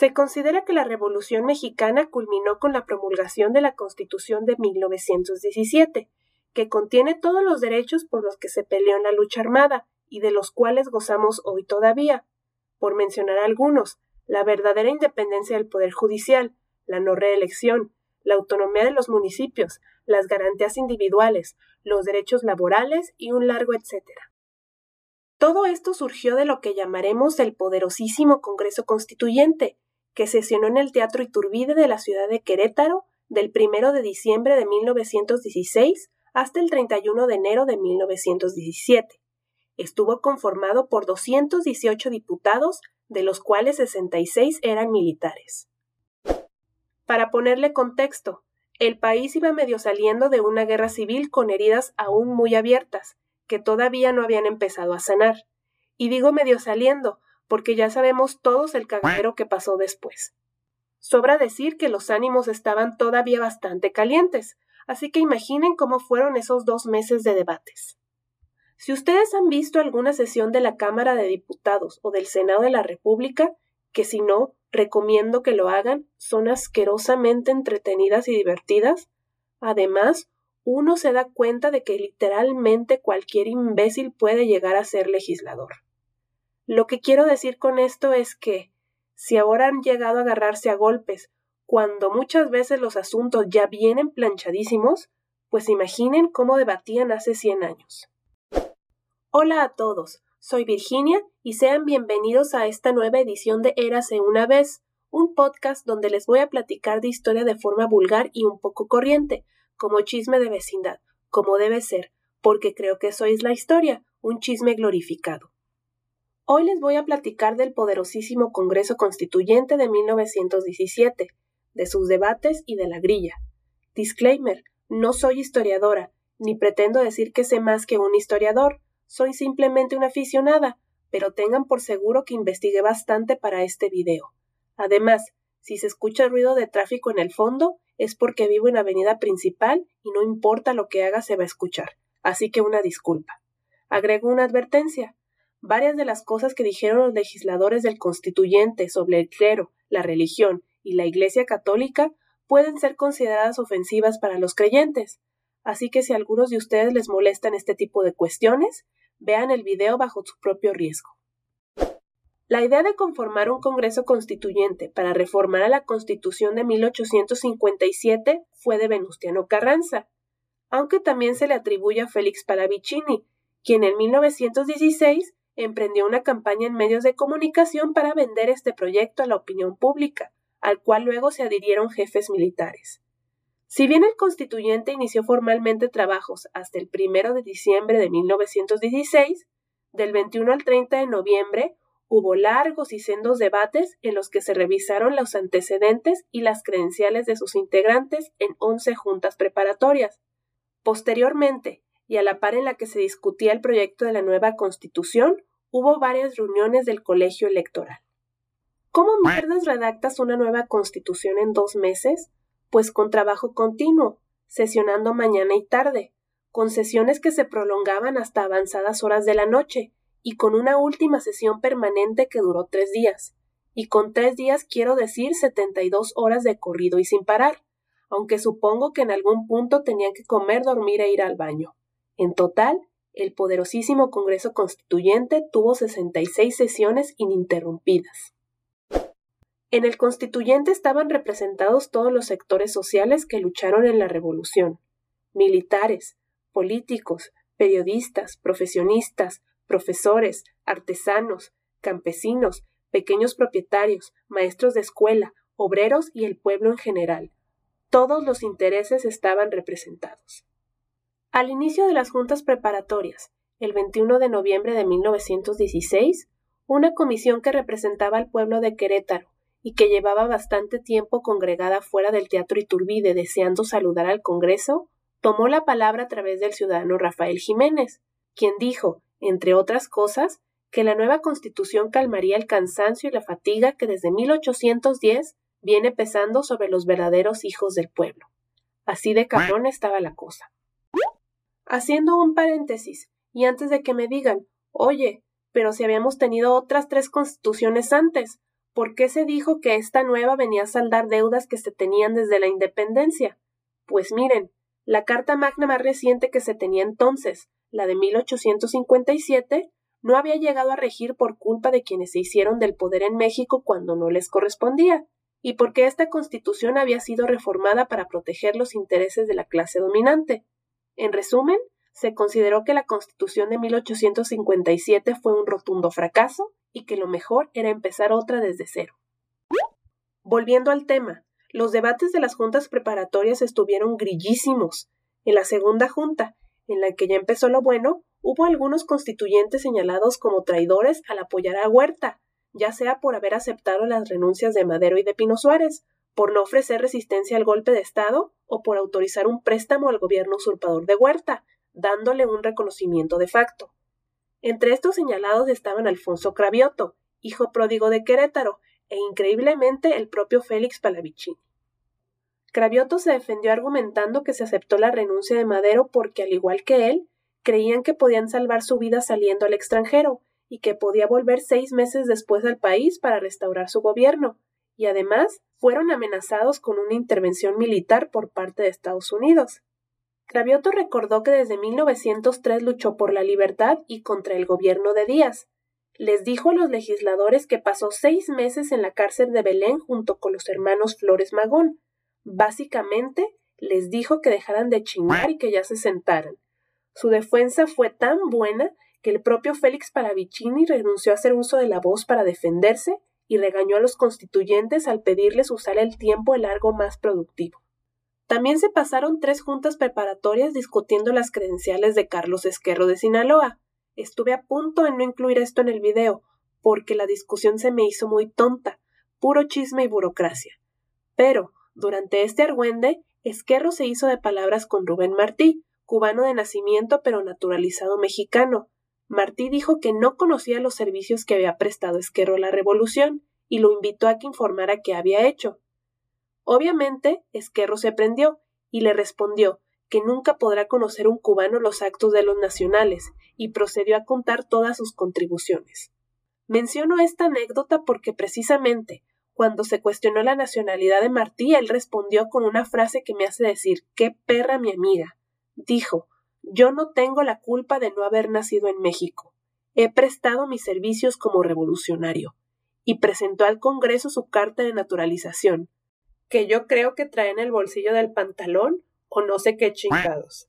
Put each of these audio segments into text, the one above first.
Se considera que la Revolución mexicana culminó con la promulgación de la Constitución de 1917, que contiene todos los derechos por los que se peleó en la lucha armada y de los cuales gozamos hoy todavía. Por mencionar algunos, la verdadera independencia del Poder Judicial, la no reelección, la autonomía de los municipios, las garantías individuales, los derechos laborales y un largo etcétera. Todo esto surgió de lo que llamaremos el poderosísimo Congreso Constituyente, que sesionó en el Teatro Iturbide de la ciudad de Querétaro del 1 de diciembre de 1916 hasta el 31 de enero de 1917. Estuvo conformado por 218 diputados, de los cuales 66 eran militares. Para ponerle contexto, el país iba medio saliendo de una guerra civil con heridas aún muy abiertas, que todavía no habían empezado a sanar. Y digo medio saliendo, porque ya sabemos todos el cagadero que pasó después. Sobra decir que los ánimos estaban todavía bastante calientes, así que imaginen cómo fueron esos dos meses de debates. Si ustedes han visto alguna sesión de la Cámara de Diputados o del Senado de la República, que si no, recomiendo que lo hagan, son asquerosamente entretenidas y divertidas. Además, uno se da cuenta de que literalmente cualquier imbécil puede llegar a ser legislador. Lo que quiero decir con esto es que, si ahora han llegado a agarrarse a golpes, cuando muchas veces los asuntos ya vienen planchadísimos, pues imaginen cómo debatían hace cien años. Hola a todos, soy Virginia y sean bienvenidos a esta nueva edición de Érase una vez, un podcast donde les voy a platicar de historia de forma vulgar y un poco corriente, como chisme de vecindad, como debe ser, porque creo que sois la historia, un chisme glorificado. Hoy les voy a platicar del poderosísimo Congreso Constituyente de 1917, de sus debates y de la grilla. Disclaimer, no soy historiadora, ni pretendo decir que sé más que un historiador, soy simplemente una aficionada, pero tengan por seguro que investigué bastante para este video. Además, si se escucha ruido de tráfico en el fondo, es porque vivo en avenida principal y no importa lo que haga se va a escuchar, así que una disculpa. Agrego una advertencia. Varias de las cosas que dijeron los legisladores del constituyente sobre el clero, la religión y la Iglesia católica pueden ser consideradas ofensivas para los creyentes. Así que si a algunos de ustedes les molestan este tipo de cuestiones, vean el video bajo su propio riesgo. La idea de conformar un Congreso Constituyente para reformar a la Constitución de 1857 fue de Venustiano Carranza, aunque también se le atribuye a Félix Palavicini, quien en 1916 emprendió una campaña en medios de comunicación para vender este proyecto a la opinión pública, al cual luego se adhirieron jefes militares. Si bien el constituyente inició formalmente trabajos hasta el 1 de diciembre de 1916, del 21 al 30 de noviembre hubo largos y sendos debates en los que se revisaron los antecedentes y las credenciales de sus integrantes en 11 juntas preparatorias. Posteriormente, y a la par en la que se discutía el proyecto de la nueva Constitución, hubo varias reuniones del colegio electoral. ¿Cómo mierdas redactas una nueva Constitución en dos meses? Pues con trabajo continuo, sesionando mañana y tarde, con sesiones que se prolongaban hasta avanzadas horas de la noche, y con una última sesión permanente que duró tres días. Y con tres días quiero decir setenta y dos horas de corrido y sin parar, aunque supongo que en algún punto tenían que comer, dormir e ir al baño. En total, el poderosísimo Congreso Constituyente tuvo 66 sesiones ininterrumpidas. En el Constituyente estaban representados todos los sectores sociales que lucharon en la Revolución, militares, políticos, periodistas, profesionistas, profesores, artesanos, campesinos, pequeños propietarios, maestros de escuela, obreros y el pueblo en general. Todos los intereses estaban representados. Al inicio de las juntas preparatorias, el 21 de noviembre de 1916, una comisión que representaba al pueblo de Querétaro y que llevaba bastante tiempo congregada fuera del Teatro Iturbide deseando saludar al Congreso, tomó la palabra a través del ciudadano Rafael Jiménez, quien dijo, entre otras cosas, que la nueva constitución calmaría el cansancio y la fatiga que desde 1810 viene pesando sobre los verdaderos hijos del pueblo. Así de cabrón estaba la cosa. Haciendo un paréntesis, y antes de que me digan, oye, pero si habíamos tenido otras tres constituciones antes, ¿por qué se dijo que esta nueva venía a saldar deudas que se tenían desde la independencia? Pues miren, la Carta Magna más reciente que se tenía entonces, la de 1857, no había llegado a regir por culpa de quienes se hicieron del poder en México cuando no les correspondía, y porque esta constitución había sido reformada para proteger los intereses de la clase dominante. En resumen, se consideró que la constitución de 1857 fue un rotundo fracaso y que lo mejor era empezar otra desde cero. Volviendo al tema, los debates de las juntas preparatorias estuvieron grillísimos. En la segunda junta, en la que ya empezó lo bueno, hubo algunos constituyentes señalados como traidores al apoyar a Huerta, ya sea por haber aceptado las renuncias de Madero y de Pino Suárez, por no ofrecer resistencia al golpe de Estado o por autorizar un préstamo al gobierno usurpador de Huerta, dándole un reconocimiento de facto. Entre estos señalados estaban Alfonso Cravioto, hijo pródigo de Querétaro, e increíblemente el propio Félix Palavicini. Cravioto se defendió argumentando que se aceptó la renuncia de Madero porque, al igual que él, creían que podían salvar su vida saliendo al extranjero y que podía volver seis meses después al país para restaurar su gobierno, y además fueron amenazados con una intervención militar por parte de Estados Unidos. Cravioto recordó que desde 1903 luchó por la libertad y contra el gobierno de Díaz. Les dijo a los legisladores que pasó seis meses en la cárcel de Belén junto con los hermanos Flores Magón. Básicamente, les dijo que dejaran de chingar y que ya se sentaran, su defensa fue tan buena que el propio Félix Paravicini renunció a hacer uso de la voz para defenderse y regañó a los constituyentes al pedirles usar el tiempo el largo más productivo. También se pasaron tres juntas preparatorias discutiendo las credenciales de Carlos Esquerro de Sinaloa. Estuve a punto de no incluir esto en el video, porque la discusión se me hizo muy tonta, puro chisme y burocracia. Pero, durante este argüende, Esquerro se hizo de palabras con Rubén Martí, cubano de nacimiento pero naturalizado mexicano. Martí dijo que no conocía los servicios que había prestado Esquerro a la revolución y lo invitó a que informara qué había hecho. Obviamente, Esquerro se prendió y le respondió que nunca podrá conocer un cubano los actos de los nacionales y procedió a contar todas sus contribuciones. Menciono esta anécdota porque precisamente cuando se cuestionó la nacionalidad de Martí, él respondió con una frase que me hace decir qué perra mi amiga dijo Yo no tengo la culpa de no haber nacido en México. He prestado mis servicios como revolucionario. Y presentó al Congreso su carta de naturalización, que yo creo que trae en el bolsillo del pantalón o no sé qué chingados.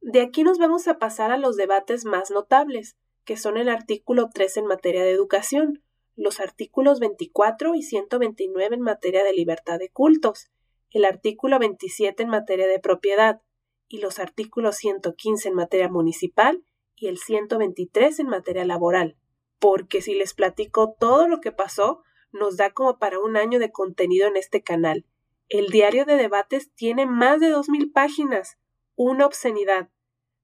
De aquí nos vamos a pasar a los debates más notables, que son el artículo 3 en materia de educación, los artículos 24 y 129 en materia de libertad de cultos, el artículo 27 en materia de propiedad, y los artículos 115 en materia municipal y el 123 en materia laboral, porque si les platico todo lo que pasó, nos da como para un año de contenido en este canal. El diario de debates tiene más de dos mil páginas, una obscenidad.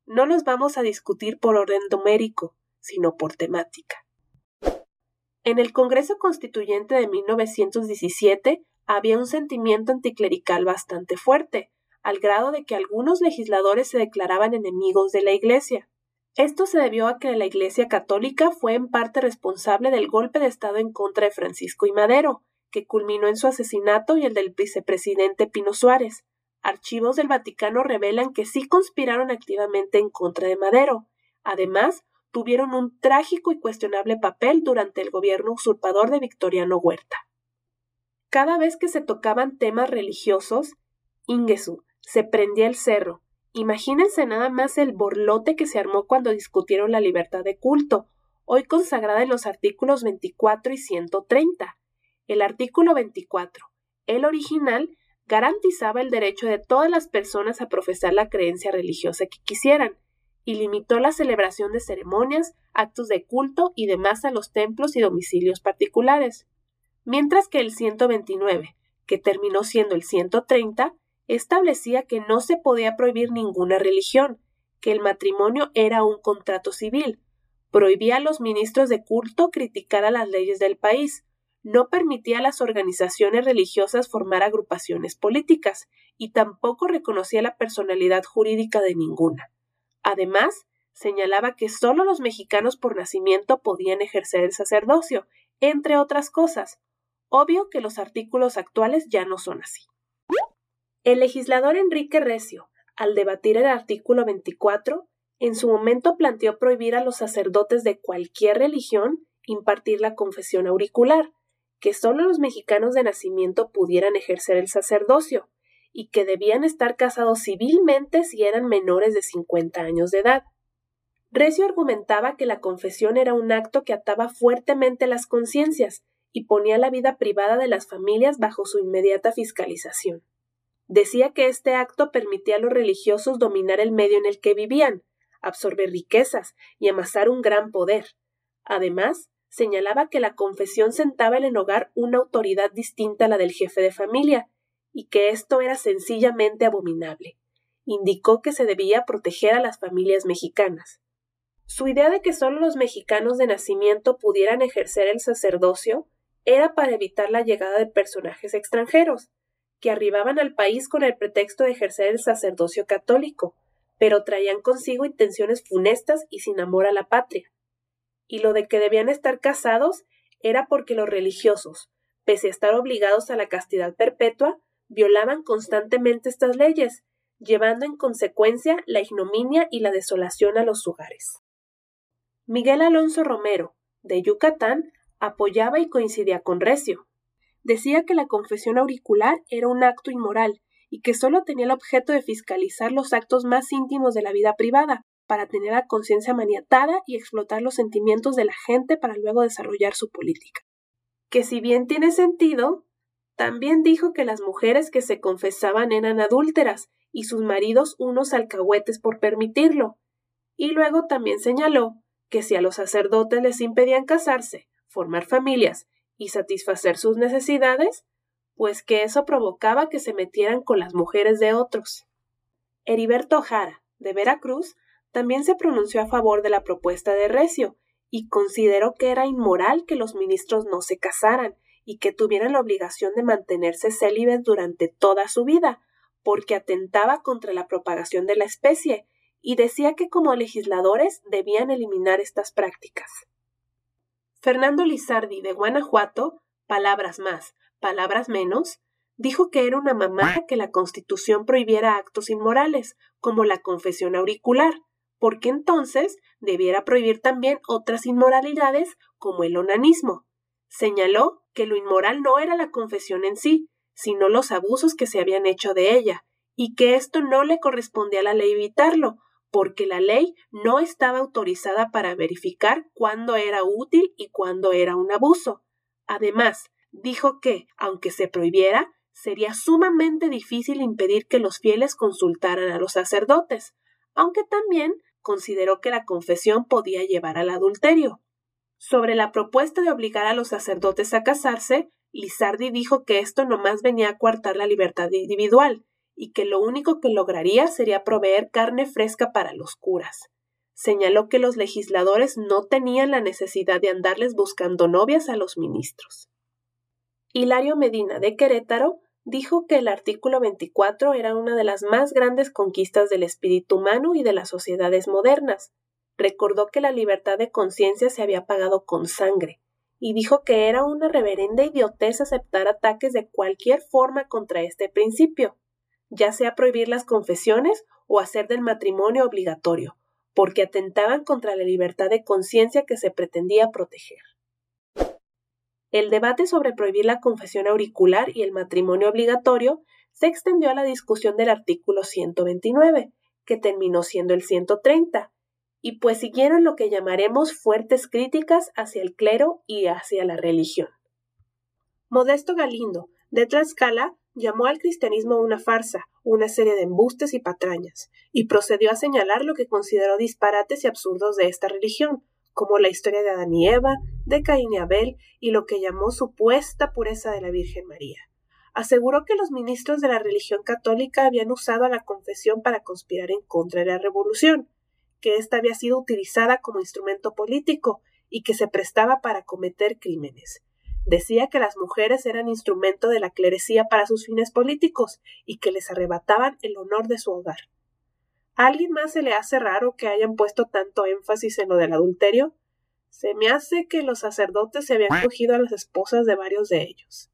No los vamos a discutir por orden numérico, sino por temática. En el Congreso Constituyente de 1917 había un sentimiento anticlerical bastante fuerte, al grado de que algunos legisladores se declaraban enemigos de la Iglesia. Esto se debió a que la Iglesia católica fue en parte responsable del golpe de Estado en contra de Francisco y Madero, que culminó en su asesinato y el del vicepresidente Pino Suárez. Archivos del Vaticano revelan que sí conspiraron activamente en contra de Madero. Además, tuvieron un trágico y cuestionable papel durante el gobierno usurpador de Victoriano Huerta. Cada vez que se tocaban temas religiosos, Ingesu, se prendía el cerro. Imagínense nada más el borlote que se armó cuando discutieron la libertad de culto, hoy consagrada en los artículos 24 y 130. El artículo 24, el original, garantizaba el derecho de todas las personas a profesar la creencia religiosa que quisieran, y limitó la celebración de ceremonias, actos de culto y demás a los templos y domicilios particulares. Mientras que el 129, que terminó siendo el 130, establecía que no se podía prohibir ninguna religión, que el matrimonio era un contrato civil, prohibía a los ministros de culto criticar a las leyes del país, no permitía a las organizaciones religiosas formar agrupaciones políticas y tampoco reconocía la personalidad jurídica de ninguna. Además, señalaba que sólo los mexicanos por nacimiento podían ejercer el sacerdocio, entre otras cosas. Obvio que los artículos actuales ya no son así. El legislador Enrique Recio, al debatir el artículo 24, en su momento planteó prohibir a los sacerdotes de cualquier religión impartir la confesión auricular, que solo los mexicanos de nacimiento pudieran ejercer el sacerdocio, y que debían estar casados civilmente si eran menores de 50 años de edad. Recio argumentaba que la confesión era un acto que ataba fuertemente las conciencias y ponía la vida privada de las familias bajo su inmediata fiscalización. Decía que este acto permitía a los religiosos dominar el medio en el que vivían, absorber riquezas y amasar un gran poder. Además, señalaba que la confesión sentaba en el hogar una autoridad distinta a la del jefe de familia, y que esto era sencillamente abominable. Indicó que se debía proteger a las familias mexicanas. Su idea de que solo los mexicanos de nacimiento pudieran ejercer el sacerdocio era para evitar la llegada de personajes extranjeros, que arribaban al país con el pretexto de ejercer el sacerdocio católico, pero traían consigo intenciones funestas y sin amor a la patria. Y lo de que debían estar casados era porque los religiosos, pese a estar obligados a la castidad perpetua, violaban constantemente estas leyes, llevando en consecuencia la ignominia y la desolación a los hogares. Miguel Alonso Romero, de Yucatán, apoyaba y coincidía con Recio. Decía que la confesión auricular era un acto inmoral y que sólo tenía el objeto de fiscalizar los actos más íntimos de la vida privada, para tener la conciencia maniatada y explotar los sentimientos de la gente para luego desarrollar su política. Que si bien tiene sentido, también dijo que las mujeres que se confesaban eran adúlteras y sus maridos unos alcahuetes por permitirlo. Y luego también señaló que si a los sacerdotes les impedían casarse, formar familias y satisfacer sus necesidades, pues que eso provocaba que se metieran con las mujeres de otros. Heriberto Jara, de Veracruz, también se pronunció a favor de la propuesta de Recio y consideró que era inmoral que los ministros no se casaran y que tuvieran la obligación de mantenerse célibes durante toda su vida, porque atentaba contra la propagación de la especie, y decía que como legisladores debían eliminar estas prácticas. Fernando Lizardi de Guanajuato, palabras más, palabras menos, dijo que era una mamada que la Constitución prohibiera actos inmorales, como la confesión auricular, porque entonces debiera prohibir también otras inmoralidades como el onanismo. Señaló que lo inmoral no era la confesión en sí, sino los abusos que se habían hecho de ella, y que esto no le correspondía a la ley evitarlo, porque la ley no estaba autorizada para verificar cuándo era útil y cuándo era un abuso. Además, dijo que, aunque se prohibiera, sería sumamente difícil impedir que los fieles consultaran a los sacerdotes, aunque también consideró que la confesión podía llevar al adulterio. Sobre la propuesta de obligar a los sacerdotes a casarse, Lizardi dijo que esto nomás venía a coartar la libertad individual y que lo único que lograría sería proveer carne fresca para los curas. Señaló que los legisladores no tenían la necesidad de andarles buscando novias a los ministros. Hilario Medina de Querétaro dijo que el artículo 24 era una de las más grandes conquistas del espíritu humano y de las sociedades modernas, recordó que la libertad de conciencia se había pagado con sangre, y dijo que era una reverenda idiotez aceptar ataques de cualquier forma contra este principio, ya sea prohibir las confesiones o hacer del matrimonio obligatorio, porque atentaban contra la libertad de conciencia que se pretendía proteger. El debate sobre prohibir la confesión auricular y el matrimonio obligatorio se extendió a la discusión del artículo 129, que terminó siendo el 130, y pues siguieron lo que llamaremos fuertes críticas hacia el clero y hacia la religión. Modesto Galindo, de Tlaxcala, llamó al cristianismo una farsa, una serie de embustes y patrañas, y procedió a señalar lo que consideró disparates y absurdos de esta religión, como la historia de Adán y Eva, de Caín y Abel, y lo que llamó supuesta pureza de la Virgen María. Aseguró que los ministros de la religión católica habían usado la confesión para conspirar en contra de la revolución, que ésta había sido utilizada como instrumento político y que se prestaba para cometer crímenes. Decía que las mujeres eran instrumento de la clerecía para sus fines políticos y que les arrebataban el honor de su hogar. ¿A alguien más se le hace raro que hayan puesto tanto énfasis en lo del adulterio? Se me hace que los sacerdotes se habían cogido a las esposas de varios de ellos.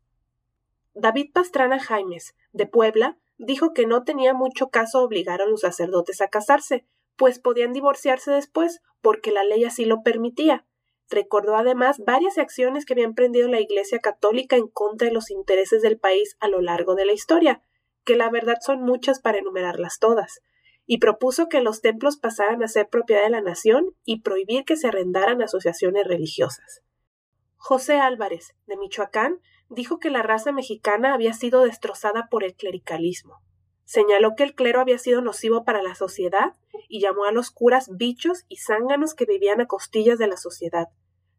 David Pastrana Jaimes, de Puebla, dijo que no tenía mucho caso obligar a los sacerdotes a casarse, pues podían divorciarse después, porque la ley así lo permitía. Recordó además varias acciones que había emprendido la Iglesia Católica en contra de los intereses del país a lo largo de la historia, que la verdad son muchas para enumerarlas todas, y propuso que los templos pasaran a ser propiedad de la nación y prohibir que se arrendaran asociaciones religiosas. José Álvarez, de Michoacán, dijo que la raza mexicana había sido destrozada por el clericalismo. Señaló que el clero había sido nocivo para la sociedad y llamó a los curas bichos y zánganos que vivían a costillas de la sociedad.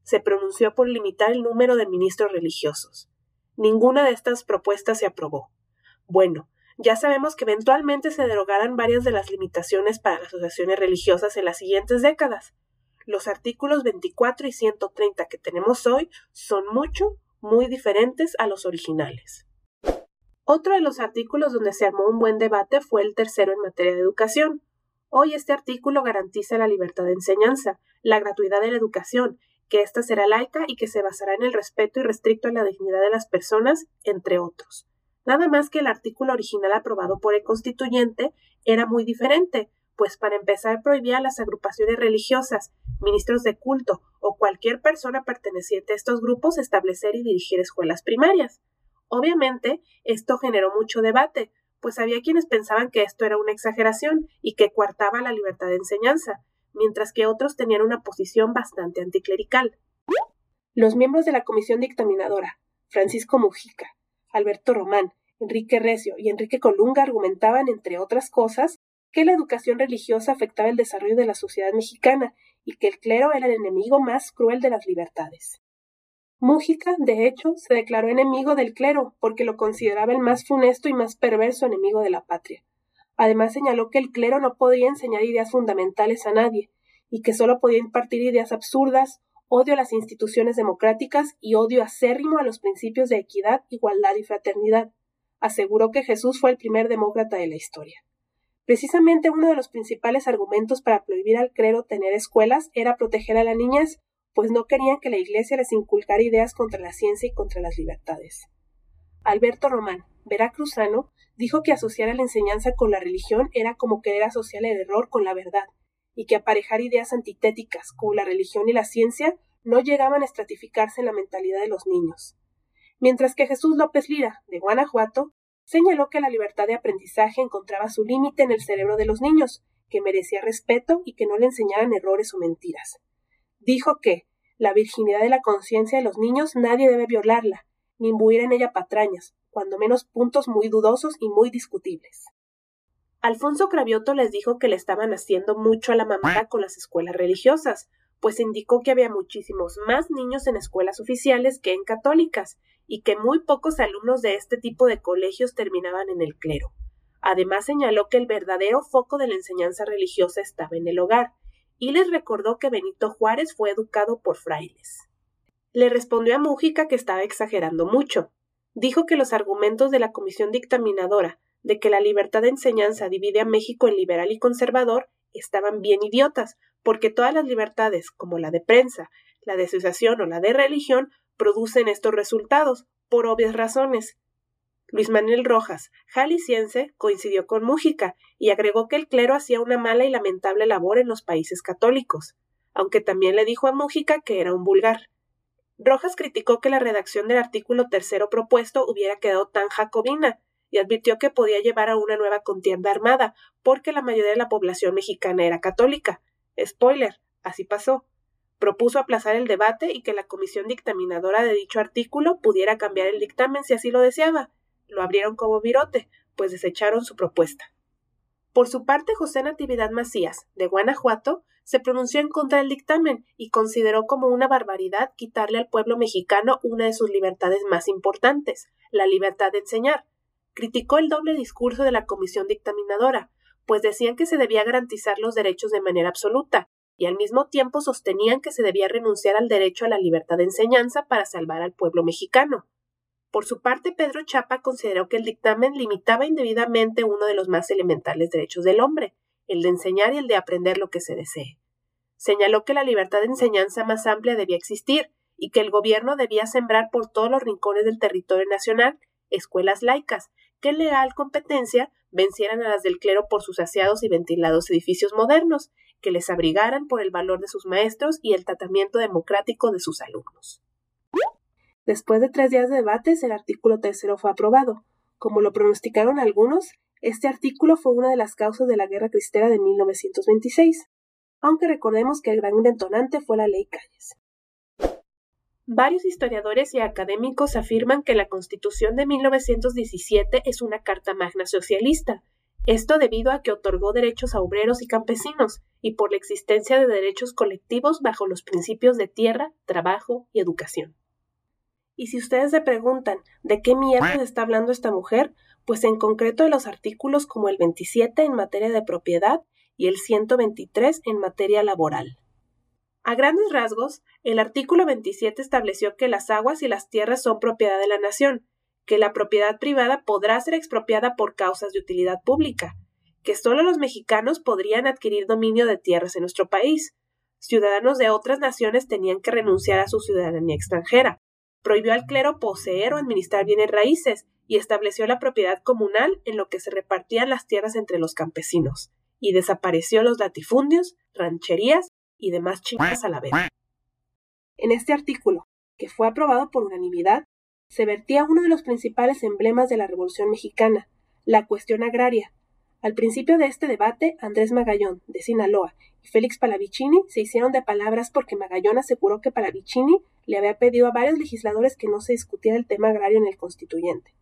Se pronunció por limitar el número de ministros religiosos. Ninguna de estas propuestas se aprobó. Bueno, ya sabemos que eventualmente se derogarán varias de las limitaciones para las asociaciones religiosas en las siguientes décadas. Los artículos 24 y 130 que tenemos hoy son mucho, muy diferentes a los originales. Otro de los artículos donde se armó un buen debate fue el tercero en materia de educación. Hoy este artículo garantiza la libertad de enseñanza, la gratuidad de la educación, que ésta será laica y que se basará en el respeto irrestricto a la dignidad de las personas, entre otros. Nada más que el artículo original aprobado por el constituyente era muy diferente, pues para empezar prohibía a las agrupaciones religiosas, ministros de culto o cualquier persona perteneciente a estos grupos establecer y dirigir escuelas primarias. Obviamente, esto generó mucho debate, pues había quienes pensaban que esto era una exageración y que coartaba la libertad de enseñanza, mientras que otros tenían una posición bastante anticlerical. Los miembros de la comisión dictaminadora, Francisco Mujica, Alberto Román, Enrique Recio y Enrique Colunga argumentaban, entre otras cosas, que la educación religiosa afectaba el desarrollo de la sociedad mexicana y que el clero era el enemigo más cruel de las libertades. Mújica, de hecho, se declaró enemigo del clero porque lo consideraba el más funesto y más perverso enemigo de la patria. Además señaló que el clero no podía enseñar ideas fundamentales a nadie, y que sólo podía impartir ideas absurdas, odio a las instituciones democráticas y odio acérrimo a los principios de equidad, igualdad y fraternidad. Aseguró que Jesús fue el primer demócrata de la historia. Precisamente uno de los principales argumentos para prohibir al clero tener escuelas era proteger a las niñas, pues no querían que la Iglesia les inculcara ideas contra la ciencia y contra las libertades. Alberto Román, veracruzano, dijo que asociar a la enseñanza con la religión era como querer asociar el error con la verdad, y que aparejar ideas antitéticas como la religión y la ciencia no llegaban a estratificarse en la mentalidad de los niños. Mientras que Jesús López Lira, de Guanajuato, señaló que la libertad de aprendizaje encontraba su límite en el cerebro de los niños, que merecía respeto y que no le enseñaran errores o mentiras. Dijo que la virginidad de la conciencia de los niños nadie debe violarla, ni imbuir en ella patrañas, cuando menos puntos muy dudosos y muy discutibles. Alfonso Cravioto les dijo que le estaban haciendo mucho a la mamá con las escuelas religiosas, pues indicó que había muchísimos más niños en escuelas oficiales que en católicas, y que muy pocos alumnos de este tipo de colegios terminaban en el clero. Además señaló que el verdadero foco de la enseñanza religiosa estaba en el hogar, y les recordó que Benito Juárez fue educado por frailes. Le respondió a Mújica que estaba exagerando mucho. Dijo que los argumentos de la comisión dictaminadora de que la libertad de enseñanza divide a México en liberal y conservador estaban bien idiotas, porque todas las libertades, como la de prensa, la de asociación o la de religión, producen estos resultados, por obvias razones. Luis Manuel Rojas, jalisciense, coincidió con Mújica y agregó que el clero hacía una mala y lamentable labor en los países católicos, aunque también le dijo a Mújica que era un vulgar. Rojas criticó que la redacción del artículo tercero propuesto hubiera quedado tan jacobina y advirtió que podía llevar a una nueva contienda armada, porque la mayoría de la población mexicana era católica. Spoiler, así pasó propuso aplazar el debate y que la comisión dictaminadora de dicho artículo pudiera cambiar el dictamen si así lo deseaba. Lo abrieron como virote, pues desecharon su propuesta. Por su parte, José Natividad Macías, de Guanajuato, se pronunció en contra del dictamen y consideró como una barbaridad quitarle al pueblo mexicano una de sus libertades más importantes, la libertad de enseñar. Criticó el doble discurso de la comisión dictaminadora, pues decían que se debía garantizar los derechos de manera absoluta, y al mismo tiempo sostenían que se debía renunciar al derecho a la libertad de enseñanza para salvar al pueblo mexicano. Por su parte, Pedro Chapa consideró que el dictamen limitaba indebidamente uno de los más elementales derechos del hombre, el de enseñar y el de aprender lo que se desee. Señaló que la libertad de enseñanza más amplia debía existir y que el gobierno debía sembrar por todos los rincones del territorio nacional escuelas laicas que en legal competencia vencieran a las del clero por sus aseados y ventilados edificios modernos, que les abrigaran por el valor de sus maestros y el tratamiento democrático de sus alumnos. Después de tres días de debates, el artículo tercero fue aprobado. Como lo pronosticaron algunos, este artículo fue una de las causas de la Guerra Cristera de 1926, aunque recordemos que el gran detonante fue la Ley Calles. Varios historiadores y académicos afirman que la Constitución de 1917 es una Carta Magna socialista, esto debido a que otorgó derechos a obreros y campesinos, y por la existencia de derechos colectivos bajo los principios de tierra, trabajo y educación. Y si ustedes se preguntan de qué mierda está hablando esta mujer, pues en concreto de los artículos como el 27 en materia de propiedad y el 123 en materia laboral. A grandes rasgos, el artículo 27 estableció que las aguas y las tierras son propiedad de la nación, que la propiedad privada podrá ser expropiada por causas de utilidad pública, que solo los mexicanos podrían adquirir dominio de tierras en nuestro país. Ciudadanos de otras naciones tenían que renunciar a su ciudadanía extranjera. Prohibió al clero poseer o administrar bienes raíces y estableció la propiedad comunal en lo que se repartían las tierras entre los campesinos, y desapareció los latifundios, rancherías y demás chingas a la vez. En este artículo, que fue aprobado por unanimidad, se vertía uno de los principales emblemas de la Revolución mexicana, la cuestión agraria. Al principio de este debate, Andrés Magallón, de Sinaloa, y Félix Palavicini se hicieron de palabras porque Magallón aseguró que Palavicini le había pedido a varios legisladores que no se discutiera el tema agrario en el constituyente.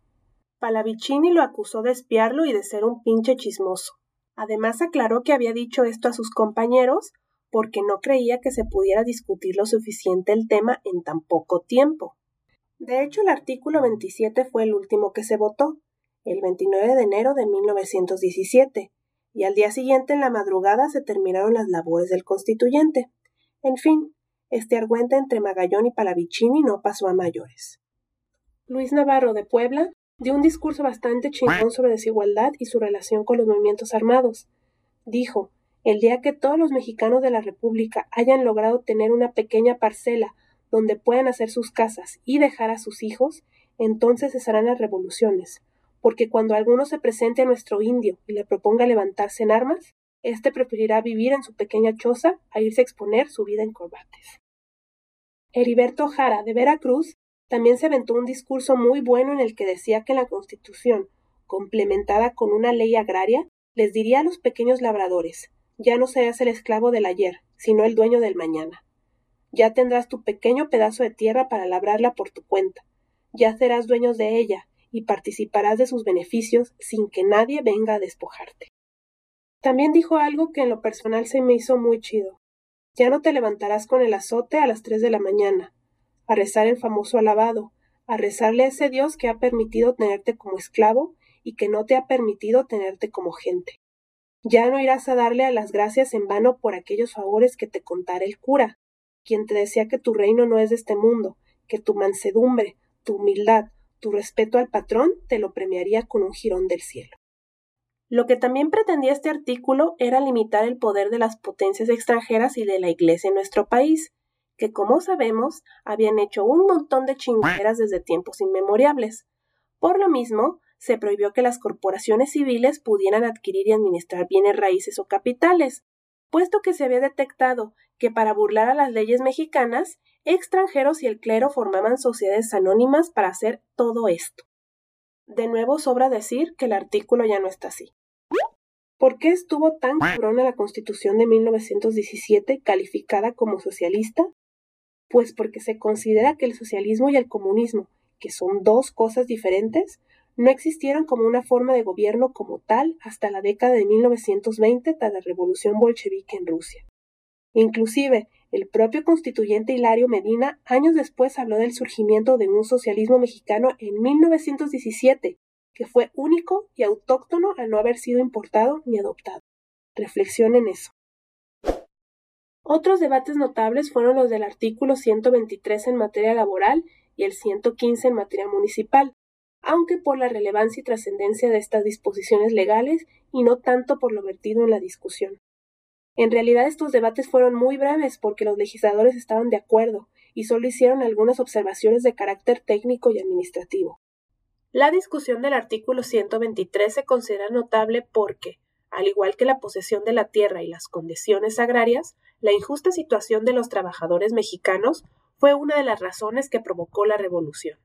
Palavicini lo acusó de espiarlo y de ser un pinche chismoso. Además aclaró que había dicho esto a sus compañeros porque no creía que se pudiera discutir lo suficiente el tema en tan poco tiempo. De hecho, el artículo 27 fue el último que se votó, el 29 de enero de 1917, y al día siguiente en la madrugada se terminaron las labores del constituyente. En fin, este argüente entre Magallón y Palavicini no pasó a mayores. Luis Navarro de Puebla dio un discurso bastante chingón sobre desigualdad y su relación con los movimientos armados. Dijo el día que todos los mexicanos de la República hayan logrado tener una pequeña parcela donde puedan hacer sus casas y dejar a sus hijos, entonces cesarán las revoluciones, porque cuando alguno se presente a nuestro indio y le proponga levantarse en armas, éste preferirá vivir en su pequeña choza a irse a exponer su vida en combates. Heriberto Jara, de Veracruz, también se aventó un discurso muy bueno en el que decía que la Constitución, complementada con una ley agraria, les diría a los pequeños labradores ya no serás el esclavo del ayer, sino el dueño del mañana. Ya tendrás tu pequeño pedazo de tierra para labrarla por tu cuenta. Ya serás dueño de ella y participarás de sus beneficios sin que nadie venga a despojarte. También dijo algo que en lo personal se me hizo muy chido. Ya no te levantarás con el azote a las tres de la mañana, a rezar el famoso alabado, a rezarle a ese Dios que ha permitido tenerte como esclavo y que no te ha permitido tenerte como gente. Ya no irás a darle a las gracias en vano por aquellos favores que te contara el cura, quien te decía que tu reino no es de este mundo, que tu mansedumbre, tu humildad, tu respeto al patrón te lo premiaría con un jirón del cielo. Lo que también pretendía este artículo era limitar el poder de las potencias extranjeras y de la Iglesia en nuestro país, que como sabemos habían hecho un montón de chingaderas desde tiempos inmemoriales. Por lo mismo, se prohibió que las corporaciones civiles pudieran adquirir y administrar bienes raíces o capitales, puesto que se había detectado que para burlar a las leyes mexicanas, extranjeros y el clero formaban sociedades anónimas para hacer todo esto. De nuevo sobra decir que el artículo ya no está así. ¿Por qué estuvo tan cabrona la Constitución de 1917 calificada como socialista? Pues porque se considera que el socialismo y el comunismo, que son dos cosas diferentes, no existieron como una forma de gobierno como tal hasta la década de 1920 tras la revolución bolchevique en Rusia. Inclusive, el propio constituyente Hilario Medina años después habló del surgimiento de un socialismo mexicano en 1917, que fue único y autóctono al no haber sido importado ni adoptado. Reflexionen eso. Otros debates notables fueron los del artículo 123 en materia laboral y el 115 en materia municipal, aunque por la relevancia y trascendencia de estas disposiciones legales y no tanto por lo vertido en la discusión. En realidad estos debates fueron muy breves porque los legisladores estaban de acuerdo y solo hicieron algunas observaciones de carácter técnico y administrativo. La discusión del artículo 123 se considera notable porque, al igual que la posesión de la tierra y las condiciones agrarias, la injusta situación de los trabajadores mexicanos fue una de las razones que provocó la revolución.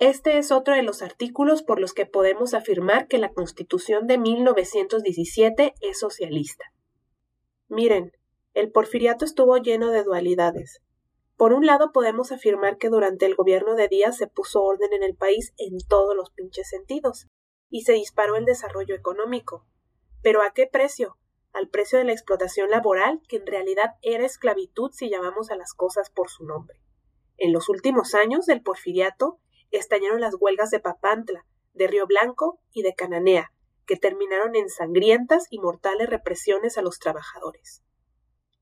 Este es otro de los artículos por los que podemos afirmar que la Constitución de 1917 es socialista. Miren, el porfiriato estuvo lleno de dualidades. Por un lado podemos afirmar que durante el gobierno de Díaz se puso orden en el país en todos los pinches sentidos, y se disparó el desarrollo económico. Pero ¿a qué precio? Al precio de la explotación laboral, que en realidad era esclavitud si llamamos a las cosas por su nombre. En los últimos años del porfiriato, estallaron las huelgas de Papantla, de Río Blanco y de Cananea, que terminaron en sangrientas y mortales represiones a los trabajadores.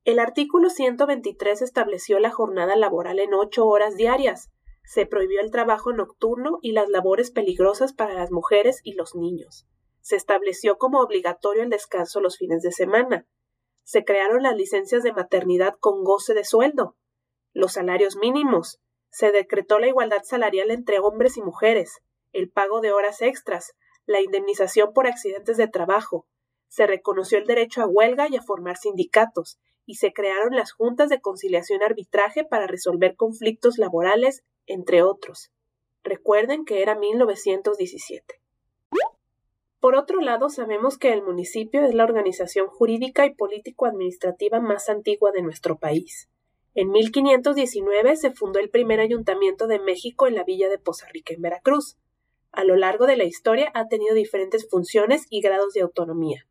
El artículo 123 estableció la jornada laboral en ocho horas diarias, se prohibió el trabajo nocturno y las labores peligrosas para las mujeres y los niños. Se estableció como obligatorio el descanso los fines de semana. Se crearon las licencias de maternidad con goce de sueldo, los salarios mínimos, se decretó la igualdad salarial entre hombres y mujeres, el pago de horas extras, la indemnización por accidentes de trabajo, se reconoció el derecho a huelga y a formar sindicatos, y se crearon las juntas de conciliación arbitraje para resolver conflictos laborales, entre otros. Recuerden que era 1917. Por otro lado, sabemos que el municipio es la organización jurídica y político-administrativa más antigua de nuestro país. En 1519 se fundó el primer ayuntamiento de México en la villa de Poza Rica, en Veracruz. A lo largo de la historia ha tenido diferentes funciones y grados de autonomía.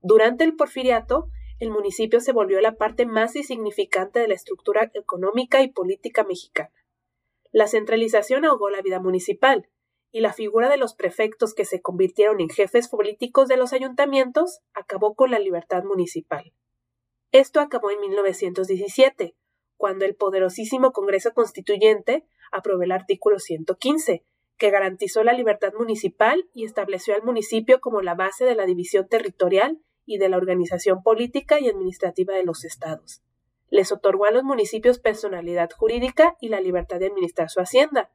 Durante el porfiriato, el municipio se volvió la parte más insignificante de la estructura económica y política mexicana. La centralización ahogó la vida municipal, y la figura de los prefectos que se convirtieron en jefes políticos de los ayuntamientos acabó con la libertad municipal. Esto acabó en 1917, cuando el poderosísimo Congreso Constituyente aprobó el artículo 115, que garantizó la libertad municipal y estableció al municipio como la base de la división territorial y de la organización política y administrativa de los estados. Les otorgó a los municipios personalidad jurídica y la libertad de administrar su hacienda.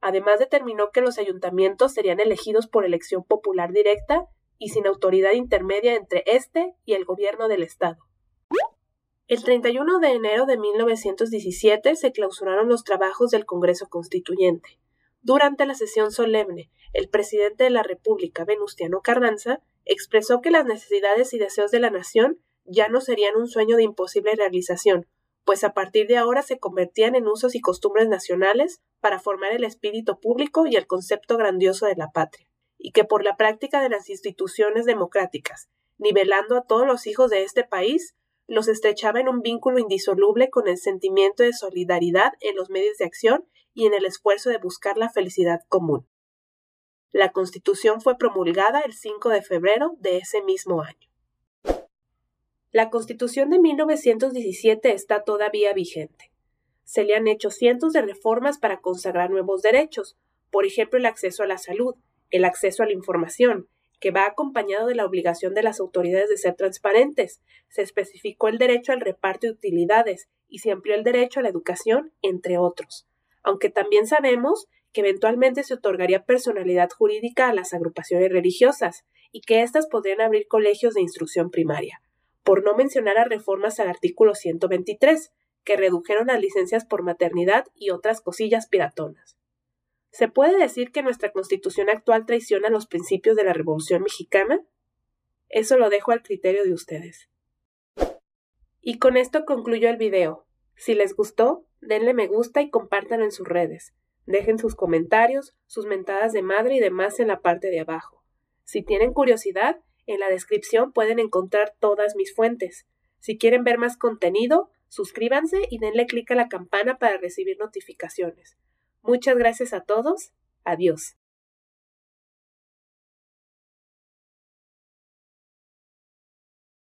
Además determinó que los ayuntamientos serían elegidos por elección popular directa y sin autoridad intermedia entre éste y el gobierno del estado. El 31 de enero de 1917 se clausuraron los trabajos del Congreso Constituyente. Durante la sesión solemne, el presidente de la República, Venustiano Carranza, expresó que las necesidades y deseos de la nación ya no serían un sueño de imposible realización, pues a partir de ahora se convertían en usos y costumbres nacionales para formar el espíritu público y el concepto grandioso de la patria, y que por la práctica de las instituciones democráticas, nivelando a todos los hijos de este país, los estrechaba en un vínculo indisoluble con el sentimiento de solidaridad en los medios de acción y en el esfuerzo de buscar la felicidad común. La Constitución fue promulgada el 5 de febrero de ese mismo año. La Constitución de 1917 está todavía vigente. Se le han hecho cientos de reformas para consagrar nuevos derechos, por ejemplo el acceso a la salud, el acceso a la información, que va acompañado de la obligación de las autoridades de ser transparentes. Se especificó el derecho al reparto de utilidades y se amplió el derecho a la educación, entre otros. Aunque también sabemos que eventualmente se otorgaría personalidad jurídica a las agrupaciones religiosas y que éstas podrían abrir colegios de instrucción primaria. Por no mencionar a reformas al artículo 123, que redujeron las licencias por maternidad y otras cosillas piratonas. ¿Se puede decir que nuestra constitución actual traiciona los principios de la Revolución mexicana? Eso lo dejo al criterio de ustedes. Y con esto concluyo el video. Si les gustó, denle me gusta y compártanlo en sus redes. Dejen sus comentarios, sus mentadas de madre y demás en la parte de abajo. Si tienen curiosidad, en la descripción pueden encontrar todas mis fuentes. Si quieren ver más contenido, suscríbanse y denle clic a la campana para recibir notificaciones. Muchas gracias a todos. Adiós.